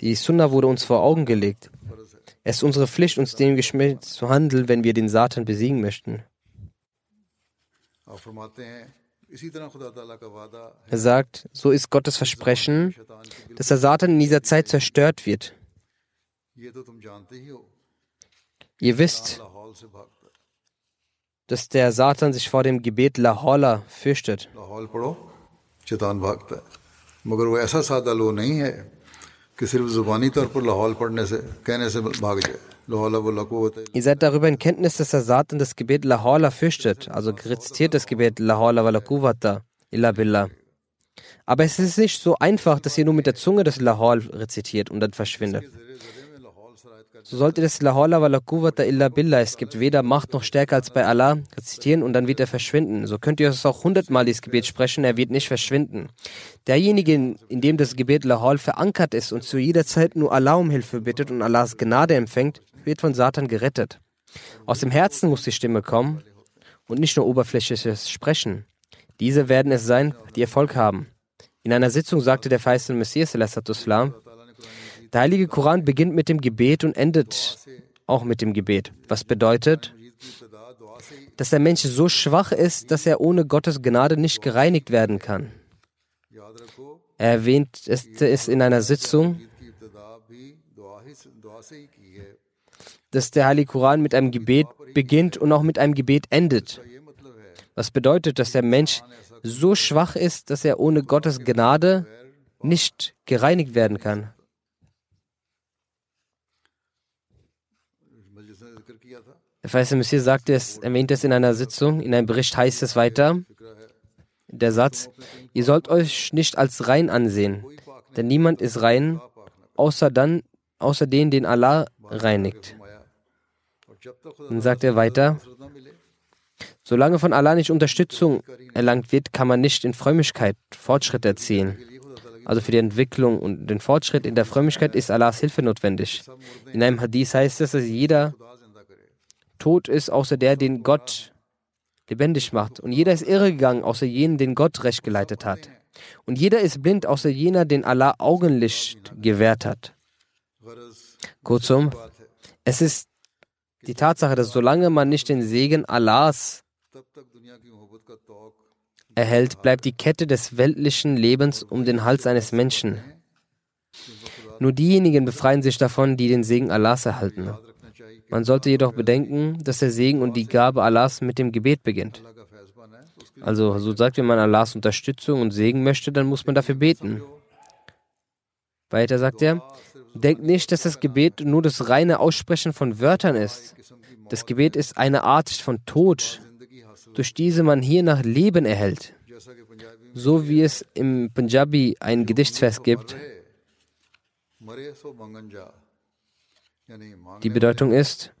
Die Sunna wurde uns vor Augen gelegt. Es ist unsere Pflicht, uns dem geschmäht zu handeln, wenn wir den Satan besiegen möchten. Er sagt, so ist Gottes Versprechen, dass der Satan in dieser Zeit zerstört wird. Ihr wisst, dass der Satan sich vor dem Gebet Lahola fürchtet. Lahaul पढ़ो शैतान भागता है मगर वो ऐसा सादा लो नहीं है कि सिर्फ ज़ुबानी तौर पर लाहौल पढ़ने से कहने से भाग जाए लाहौल वो लकुवत Ihr seid darüber in Kenntnis, dass der Satan das Gebet Lahola fürchtet, also rezitiert das Gebet Lahola wala quwwata illa billah. Aber es ist nicht so einfach, dass ihr nur mit der Zunge das Lahol rezitiert und dann verschwindet. So sollt ihr das Lahola wala quwwata illa billah, es gibt weder Macht noch Stärke als bei Allah, rezitieren und dann wird er verschwinden. So könnt ihr es auch hundertmal dieses Gebet sprechen, er wird nicht verschwinden. Derjenige, in dem das Gebet Lahol verankert ist und zu jeder Zeit nur Allah um Hilfe bittet und Allahs Gnade empfängt, wird von Satan gerettet. Aus dem Herzen muss die Stimme kommen und nicht nur oberflächliches Sprechen. Diese werden es sein, die Erfolg haben. In einer Sitzung sagte der verheißene Messias, der heilige Koran beginnt mit dem Gebet und endet auch mit dem Gebet, was bedeutet, dass der Mensch so schwach ist, dass er ohne Gottes Gnade nicht gereinigt werden kann. Er erwähnt es in einer Sitzung, dass der Heilige Koran mit einem Gebet beginnt und auch mit einem Gebet endet. Was bedeutet, dass der Mensch so schwach ist, dass er ohne Gottes Gnade nicht gereinigt werden kann. Der Verheißene Messias sagte es, erwähnt es in einer Sitzung, in einem Bericht heißt es weiter, der Satz, ihr sollt euch nicht als rein ansehen, denn niemand ist rein, außer, dann, außer den, den Allah reinigt. Dann sagt er weiter, solange von Allah nicht Unterstützung erlangt wird, kann man nicht in Frömmigkeit Fortschritt erzielen. Also für die Entwicklung und den Fortschritt in der Frömmigkeit ist Allahs Hilfe notwendig. In einem Hadith heißt es, dass jeder tot ist, außer der, den Gott lebendig macht. Und jeder ist irregegangen, außer jenen, den Gott recht geleitet hat. Und jeder ist blind, außer jener, den Allah Augenlicht gewährt hat. Kurzum, es ist die Tatsache, dass solange man nicht den Segen Allahs erhält, bleibt die Kette des weltlichen Lebens um den Hals eines Menschen. Nur diejenigen befreien sich davon, die den Segen Allahs erhalten. Man sollte jedoch bedenken, dass der Segen und die Gabe Allahs mit dem Gebet beginnt. Also, so sagt, wenn man Allahs Unterstützung und Segen möchte, dann muss man dafür beten. Weiter sagt er, denkt nicht, dass das Gebet nur das reine Aussprechen von Wörtern ist. Das Gebet ist eine Art von Tod, durch diese man hier nach Leben erhält. So wie es im Punjabi ein Gedichtsfest gibt. Die Bedeutung ist,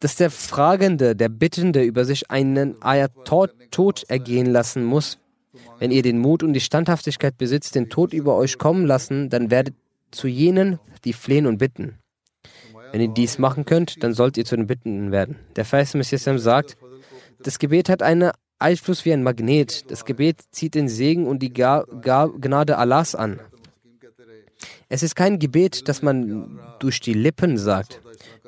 dass der Fragende, der Bittende über sich einen Ayat Tod ergehen lassen muss. Wenn ihr den Mut und die Standhaftigkeit besitzt, den Tod über euch kommen lassen, dann werdet zu jenen, die flehen und bitten. Wenn ihr dies machen könnt, dann sollt ihr zu den Bittenden werden. Der Vers Messias sagt, das Gebet hat einen Einfluss wie ein Magnet. Das Gebet zieht den Segen und die Gnade Allahs an. Es ist kein Gebet, das man durch die Lippen sagt.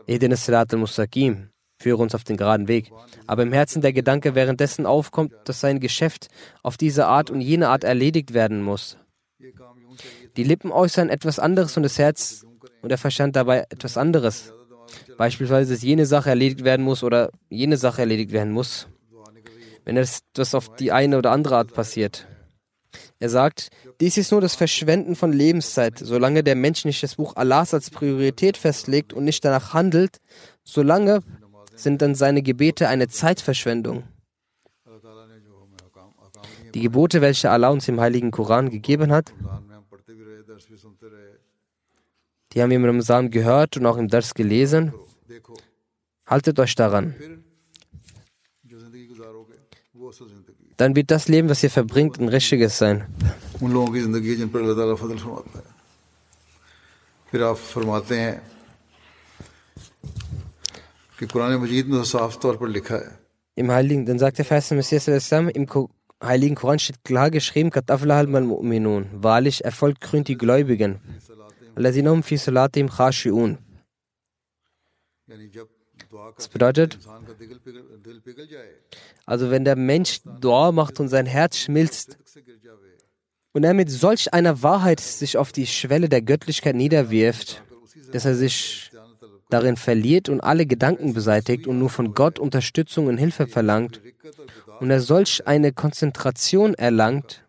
Edin Sirat al-Mustaqim, führe uns auf den geraden Weg. Aber im Herzen der Gedanke währenddessen aufkommt, dass sein Geschäft auf diese Art und jene Art erledigt werden muss. Die Lippen äußern etwas anderes und das Herz und der Verstand dabei etwas anderes. Beispielsweise, dass jene Sache erledigt werden muss oder jene Sache erledigt werden muss. Wenn das auf die eine oder andere Art passiert. Er sagt, dies ist nur das Verschwenden von Lebenszeit. Solange der Mensch nicht das Buch Allahs als Priorität festlegt und nicht danach handelt, solange sind dann seine Gebete eine Zeitverschwendung. Die Gebote, welche Allah uns im heiligen Koran gegeben hat, die haben wir im Ramzan gehört und auch im Dars gelesen. Haltet euch daran. Dann wird das Leben, was ihr verbringt, ein richtiges sein. उन लोगों की जिंदगी है जिन पर अल्लाह ताला फजल फरमाता है फिर आप फरमाते हैं कि कुरान मजीद में तो साफ तौर पर लिखा है Im Heiligen, dann sagt der Vers Messias al-Islam, im Ko Heiligen Koran steht klar geschrieben, Kat aflahal mal mu'minun. Wahrlich, Erfolg krönt die Gläubigen. Allazinahum fi salatim khashi'un. यानी जब दुआ का Das bedeutet, also wenn der Mensch Dua macht und sein Herz schmilzt und er mit solch einer Wahrheit sich auf die Schwelle der Göttlichkeit niederwirft, dass er sich darin verliert und alle Gedanken beseitigt und nur von Gott Unterstützung und Hilfe verlangt und er solch eine Konzentration erlangt,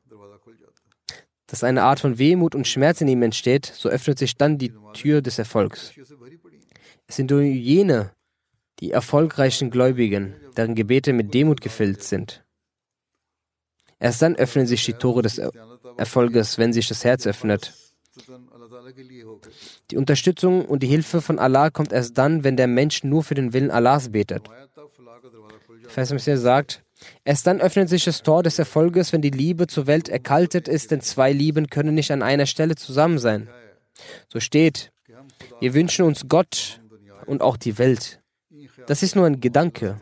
dass eine Art von Wehmut und Schmerz in ihm entsteht, so öffnet sich dann die Tür des Erfolgs. Es sind nur jene, die erfolgreichen Gläubigen, deren Gebete mit Demut gefüllt sind. Erst dann öffnen sich die Tore des Erfolges, wenn sich das Herz öffnet. Die Unterstützung und die Hilfe von Allah kommt erst dann, wenn der Mensch nur für den Willen Allahs betet. Vers sagt, Erst dann öffnet sich das Tor des Erfolges, wenn die Liebe zur Welt erkaltet ist, denn zwei Lieben können nicht an einer Stelle zusammen sein. So steht, wir wünschen uns Gott und auch die Welt. Das ist nur ein Gedanke.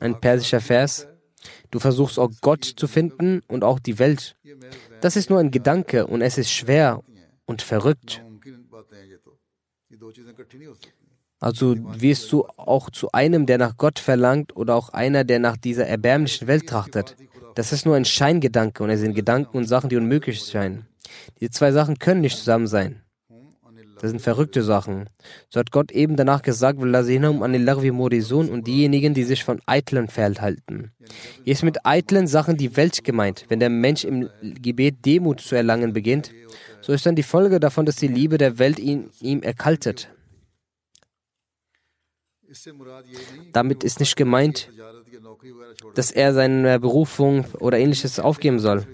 Ein persischer Vers. Du versuchst auch Gott zu finden und auch die Welt. Das ist nur ein Gedanke und es ist schwer und verrückt. Also wirst du auch zu einem, der nach Gott verlangt oder auch einer, der nach dieser erbärmlichen Welt trachtet. Das ist nur ein Scheingedanke und es sind Gedanken und Sachen, die unmöglich scheinen. Diese zwei Sachen können nicht zusammen sein. Das sind verrückte Sachen. So hat Gott eben danach gesagt, Sohn und diejenigen, die sich von eitlen fernhalten. Hier ist mit eitlen Sachen die Welt gemeint. Wenn der Mensch im Gebet Demut zu erlangen beginnt, so ist dann die Folge davon, dass die Liebe der Welt ihn, ihm erkaltet. Damit ist nicht gemeint, dass er seine Berufung oder ähnliches aufgeben soll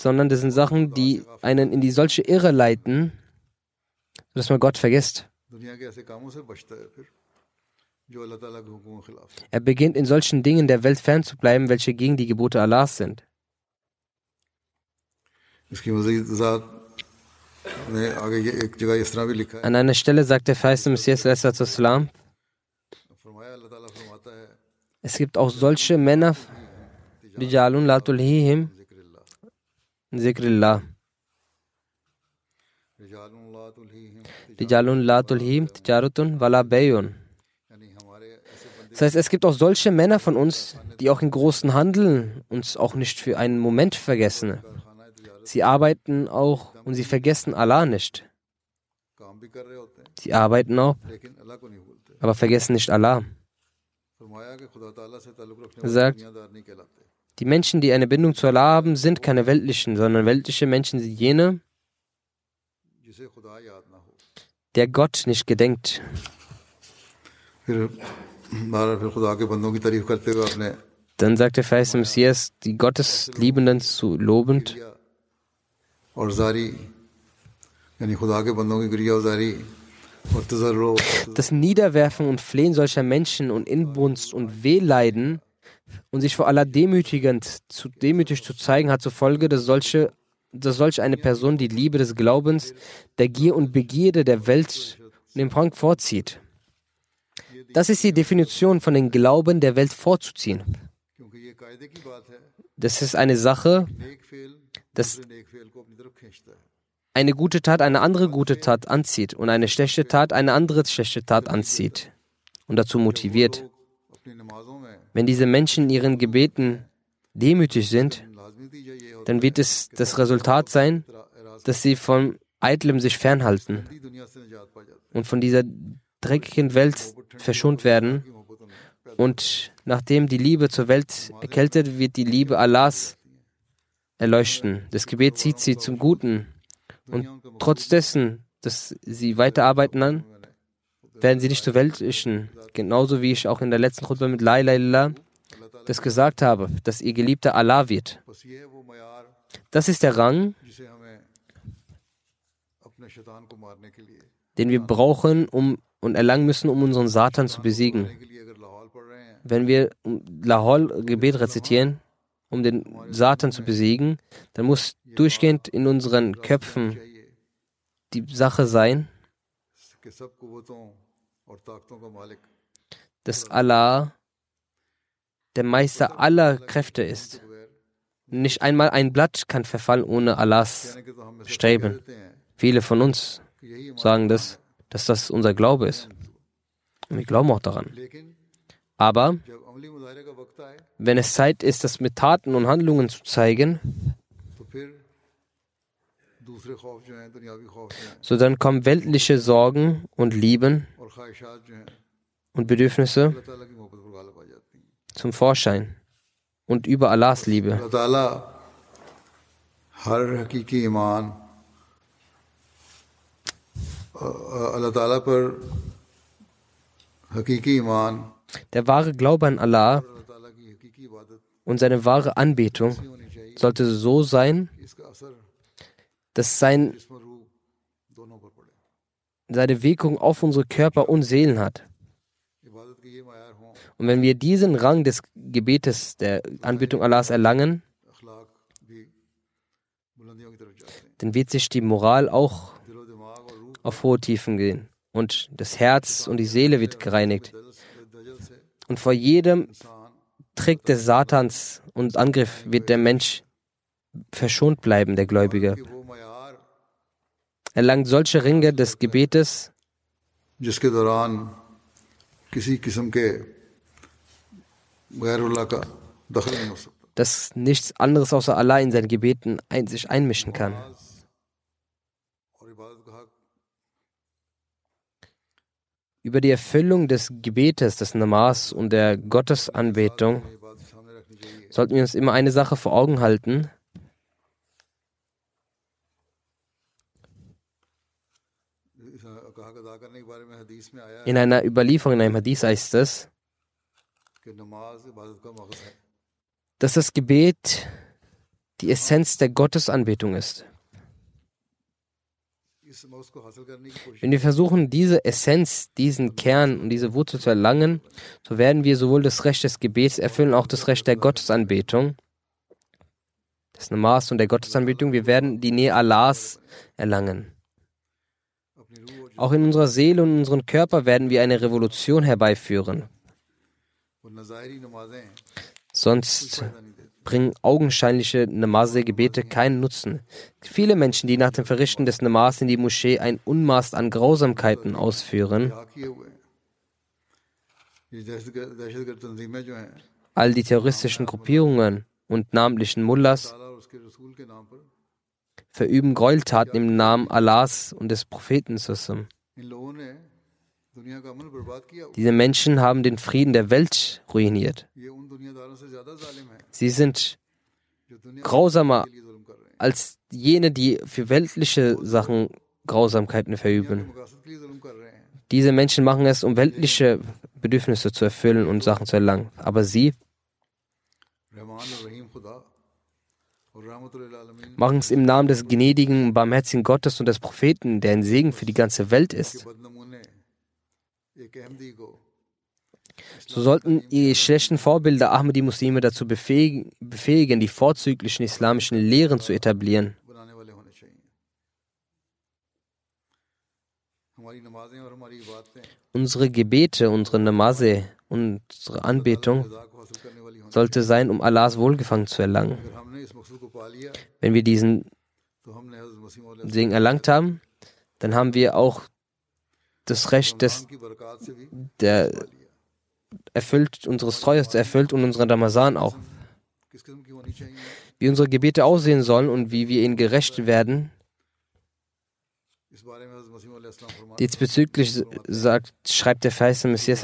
sondern das sind Sachen, die einen in die solche Irre leiten, dass man Gott vergisst. Er beginnt in solchen Dingen der Welt fernzubleiben, welche gegen die Gebote Allahs sind. An einer Stelle sagt der Feist Messias es gibt auch solche Männer, Rijalun Latul Hihim, Zikrullah. Das heißt, es gibt auch solche Männer von uns, die auch in großen Handeln uns auch nicht für einen Moment vergessen. Sie arbeiten auch und sie vergessen Allah nicht. Sie arbeiten auch, aber vergessen nicht Allah. Er sagt, die Menschen, die eine Bindung zu Allah haben, sind keine weltlichen, sondern weltliche Menschen sind jene, der Gott nicht gedenkt. Dann sagt der Feist Messias, die Gottesliebenden zu lobend. Das Niederwerfen und Flehen solcher Menschen und Inbrunst und Wehleiden und sich vor Allah demütigend zu, demütig zu zeigen, hat zur Folge, dass solche dass solch eine Person die Liebe des Glaubens, der Gier und Begierde der Welt und dem Prank vorzieht. Das ist die Definition von dem Glauben der Welt vorzuziehen. Das ist eine Sache, dass eine gute Tat eine andere gute Tat anzieht und eine schlechte Tat eine andere schlechte Tat anzieht und dazu motiviert. Wenn diese Menschen in ihren Gebeten demütig sind, dann wird es das Resultat sein, dass sie von Eitlem sich fernhalten und von dieser dreckigen Welt verschont werden. Und nachdem die Liebe zur Welt erkältet, wird die Liebe Allahs erleuchten. Das Gebet zieht sie zum Guten. Und trotz dessen, dass sie weiterarbeiten an, werden sie nicht zu weltlichen. Genauso wie ich auch in der letzten Runde mit La ilaha das gesagt habe, dass ihr geliebter Allah wird. Das ist der Rang, den wir brauchen um, und erlangen müssen, um unseren Satan zu besiegen. Wenn wir Lahol-Gebet rezitieren, um den Satan zu besiegen, dann muss durchgehend in unseren Köpfen die Sache sein, dass Allah der Meister aller Kräfte ist. Nicht einmal ein Blatt kann verfallen ohne Allahs Streben. Viele von uns sagen das, dass das unser Glaube ist. Und wir glauben auch daran. Aber wenn es Zeit ist, das mit Taten und Handlungen zu zeigen, so dann kommen weltliche Sorgen und Lieben und Bedürfnisse zum Vorschein und über Allahs Liebe. Der wahre Glaube an Allah und seine wahre Anbetung sollte so sein, dass sein seine Wirkung auf unsere Körper und Seelen hat. Und wenn wir diesen Rang des Gebetes, der Anbetung Allahs erlangen, dann wird sich die Moral auch auf hohe Tiefen gehen. Und das Herz und die Seele wird gereinigt. Und vor jedem Trick des Satans und Angriff wird der Mensch verschont bleiben, der Gläubige erlangt solche Ringe des Gebetes, dass nichts anderes außer Allah in seinen Gebeten ein, sich einmischen kann. Über die Erfüllung des Gebetes, des Namas und der Gottesanbetung sollten wir uns immer eine Sache vor Augen halten. In einer Überlieferung, in einem Hadith heißt es, dass das Gebet die Essenz der Gottesanbetung ist. Wenn wir versuchen, diese Essenz, diesen Kern und diese Wurzel zu erlangen, so werden wir sowohl das Recht des Gebets erfüllen, auch das Recht der Gottesanbetung, des Namas und der Gottesanbetung. Wir werden die Nähe Allahs erlangen. Auch in unserer Seele und in unserem Körper werden wir eine Revolution herbeiführen. Sonst bringen augenscheinliche Namaz-Gebete keinen Nutzen. Viele Menschen, die nach dem Verrichten des Namaz in die Moschee ein Unmaß an Grausamkeiten ausführen, all die terroristischen Gruppierungen und namentlichen Mullahs verüben Gräueltaten im Namen Allahs und des Propheten. Diese Menschen haben den Frieden der Welt ruiniert. Sie sind grausamer als jene, die für weltliche Sachen Grausamkeiten verüben. Diese Menschen machen es, um weltliche Bedürfnisse zu erfüllen und Sachen zu erlangen. Aber sie Machen es im Namen des gnädigen, barmherzigen Gottes und des Propheten, der ein Segen für die ganze Welt ist. So sollten ihre schlechten Vorbilder Ahmadi Muslime dazu befähigen, die vorzüglichen islamischen Lehren zu etablieren. Unsere Gebete, unsere Namaze, unsere Anbetung sollte sein, um Allahs Wohlgefangen zu erlangen. Wenn wir diesen Segen erlangt haben, dann haben wir auch das Recht des, der erfüllt, unseres Treues erfüllt und unseren Ramazan auch. Wie unsere Gebete aussehen sollen und wie wir ihnen gerecht werden, Diesbezüglich sagt, schreibt der Feist Messias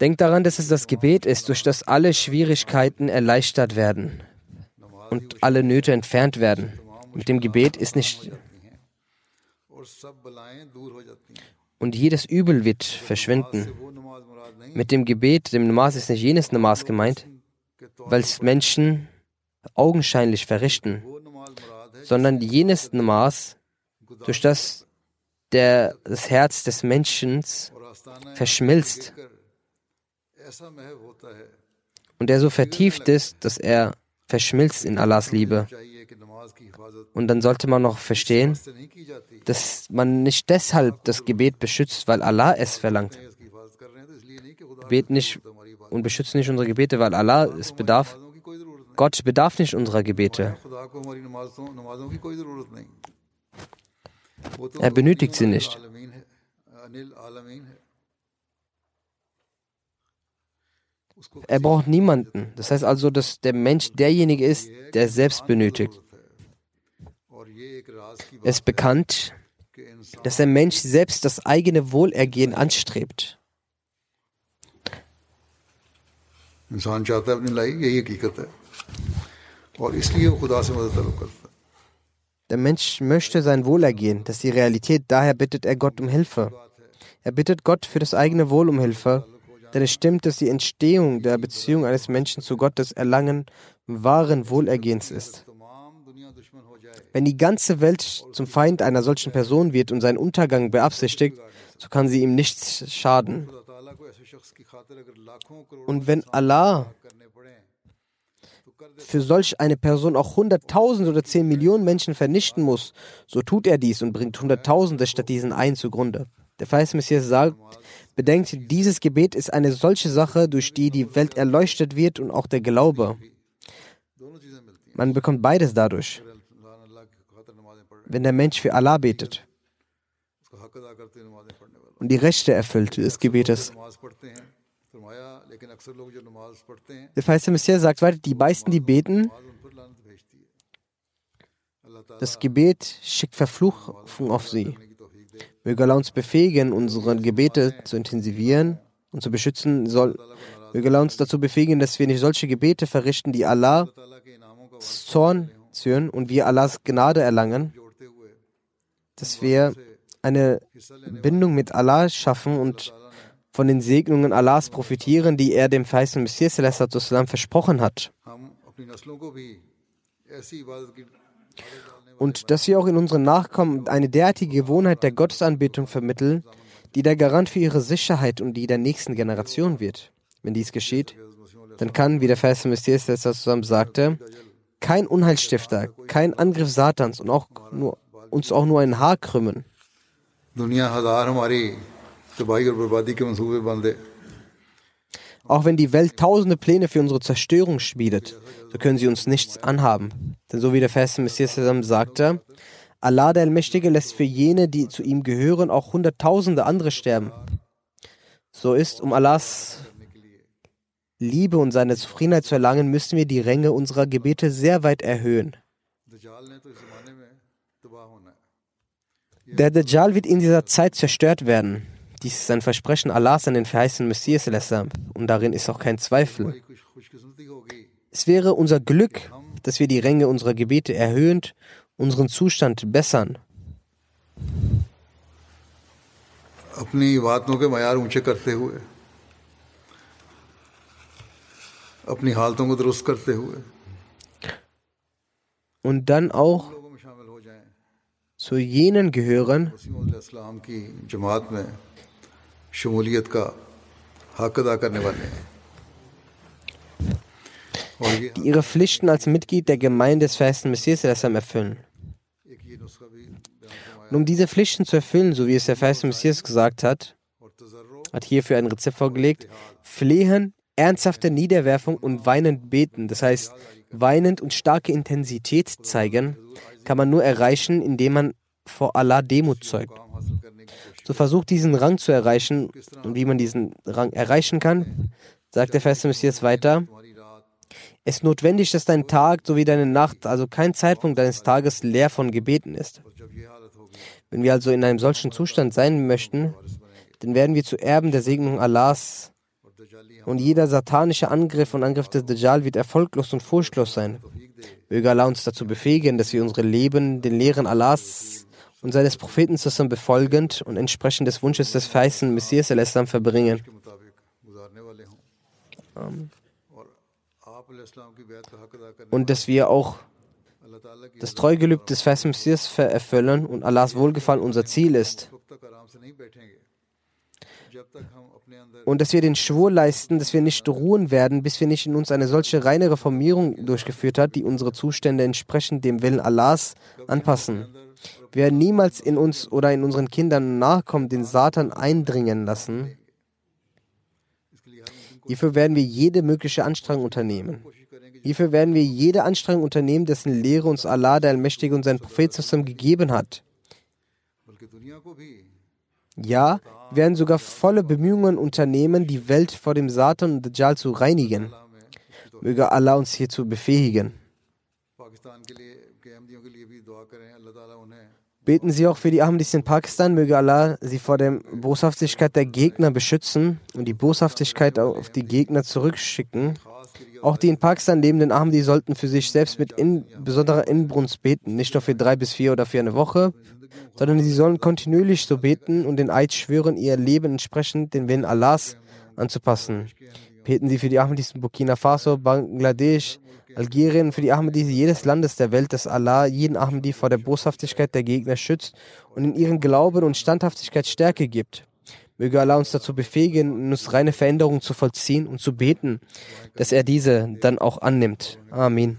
Denk daran, dass es das Gebet ist, durch das alle Schwierigkeiten erleichtert werden und alle Nöte entfernt werden. Mit dem Gebet ist nicht. Und jedes Übel wird verschwinden. Mit dem Gebet, dem Namas ist nicht jenes Namas gemeint, weil es Menschen augenscheinlich verrichten, sondern jenes Namas, durch das der, das Herz des Menschen verschmilzt und er so vertieft ist, dass er verschmilzt in Allahs Liebe. Und dann sollte man noch verstehen, dass man nicht deshalb das Gebet beschützt, weil Allah es verlangt. Gebet nicht und beschützt nicht unsere Gebete, weil Allah es bedarf. Gott bedarf nicht unserer Gebete. Er benötigt sie nicht. Er braucht niemanden. Das heißt also, dass der Mensch derjenige ist, der selbst benötigt. Es ist bekannt, dass der Mensch selbst das eigene Wohlergehen anstrebt. Der Mensch möchte sein Wohlergehen, das ist die Realität, daher bittet er Gott um Hilfe. Er bittet Gott für das eigene Wohl um Hilfe denn es stimmt, dass die Entstehung der Beziehung eines Menschen zu Gott das Erlangen wahren Wohlergehens ist. Wenn die ganze Welt zum Feind einer solchen Person wird und seinen Untergang beabsichtigt, so kann sie ihm nichts schaden. Und wenn Allah für solch eine Person auch hunderttausend oder zehn Millionen Menschen vernichten muss, so tut er dies und bringt hunderttausende statt diesen einen zugrunde. Der Feist Messias sagt, Bedenkt, dieses Gebet ist eine solche Sache, durch die die Welt erleuchtet wird und auch der Glaube. Man bekommt beides dadurch, wenn der Mensch für Allah betet und die Rechte erfüllt des Gebetes. Der Feiste Messias sagt weiter, die meisten, die beten, das Gebet schickt Verfluchung auf sie. Möge Allah uns befähigen, unsere Gebete zu intensivieren und zu beschützen. Soll, möge Allah uns dazu befähigen, dass wir nicht solche Gebete verrichten, die Allah Zorn zürnen und wir Allahs Gnade erlangen. Dass wir eine Bindung mit Allah schaffen und von den Segnungen Allahs profitieren, die er dem feisten Messias versprochen hat und dass wir auch in unseren Nachkommen eine derartige Gewohnheit der Gottesanbetung vermitteln, die der Garant für ihre Sicherheit und die der nächsten Generation wird. Wenn dies geschieht, dann kann, wie der Vers im Mysterium zusammen sagte, kein Unheilstifter, kein Angriff Satans und auch nur, uns auch nur ein Haar krümmen. Dunia hazar humari tabahi aur barbadi ke mansoobे bande auch wenn die Welt tausende Pläne für unsere Zerstörung schmiedet, so können sie uns nichts anhaben. Denn so wie der feste Messias sagte, Allah der Allmächtige lässt für jene, die zu ihm gehören, auch hunderttausende andere sterben. So ist, um Allahs Liebe und seine Zufriedenheit zu erlangen, müssen wir die Ränge unserer Gebete sehr weit erhöhen. Der Dajjal wird in dieser Zeit zerstört werden. Dies ist ein Versprechen Allahs an den verheißenen Messias und darin ist auch kein Zweifel. Es wäre unser Glück, dass wir die Ränge unserer Gebete erhöhend, unseren Zustand bessern. اپنی باتوں کے معیار اونچے کرتے ہوئے اپنی حالتوں کو درست کرتے ہوئے und dann auch zu jenen gehören, शमूलियत का हक अदा करने वाले हैं और ये die ihre Pflichten als Mitglied der Gemeinde des verheißten Messias al-Islam erfüllen. एक ये नुस्खा भी बयान Und um diese Pflichten zu erfüllen, so wie es der verheißte Messias gesagt hat, और तजर्रो hat hierfür ein Rezept vorgelegt, flehen, ernsthafte Niederwerfung und weinend beten. Das heißt, weinend und starke Intensität zeigen, kann man nur erreichen, indem man vor Allah Demut zeugt. So versucht diesen Rang zu erreichen und wie man diesen Rang erreichen kann, sagt der feste Messias weiter. Es ist notwendig, dass dein Tag sowie deine Nacht, also kein Zeitpunkt deines Tages leer von Gebeten ist. Wenn wir also in einem solchen Zustand sein möchten, dann werden wir zu Erben der Segnung Allahs und jeder satanische Angriff und Angriff des Dajjal wird erfolglos und furchtlos sein. Möge Allah uns dazu befähigen, dass wir unsere Leben den Lehren Allahs und seines Propheten zusammen befolgend und entsprechend des Wunsches des feisten Messias al-Islam verbringen. Und dass wir auch das Treugelübde des feisten Messias erfüllen und Allahs Wohlgefallen unser Ziel ist. Und dass wir den Schwur leisten, dass wir nicht ruhen werden, bis wir nicht in uns eine solche reine Reformierung durchgeführt haben, die unsere Zustände entsprechend dem Willen Allahs anpassen. Wir werden niemals in uns oder in unseren Kindern nachkommen, den Satan eindringen lassen. Hierfür werden wir jede mögliche Anstrengung unternehmen. Hierfür werden wir jede Anstrengung unternehmen, dessen Lehre uns Allah, der Allmächtige und sein Prophet zusammen gegeben hat. Ja, wir werden sogar volle Bemühungen unternehmen, die Welt vor dem Satan und Dajjal zu reinigen. Möge Allah uns hierzu befähigen. Beten Sie auch für die Ahmadis in Pakistan. Möge Allah sie vor der Boshaftigkeit der Gegner beschützen und die Boshaftigkeit auf die Gegner zurückschicken. Auch die in Pakistan lebenden Ahmadis sollten für sich selbst mit in, besonderer Inbrunst beten. Nicht nur für drei bis vier oder für eine Woche, sondern sie sollen kontinuierlich so beten und den Eid schwören, ihr Leben entsprechend den Willen Allahs anzupassen. Beten Sie für die Ahmadis in Burkina Faso, Bangladesch, Algerien für die Ahmadis jedes Landes der Welt, dass Allah jeden Ahmadi vor der Boshaftigkeit der Gegner schützt und in ihren Glauben und Standhaftigkeit Stärke gibt. Möge Allah uns dazu befähigen, uns reine Veränderungen zu vollziehen und zu beten, dass er diese dann auch annimmt. Amin.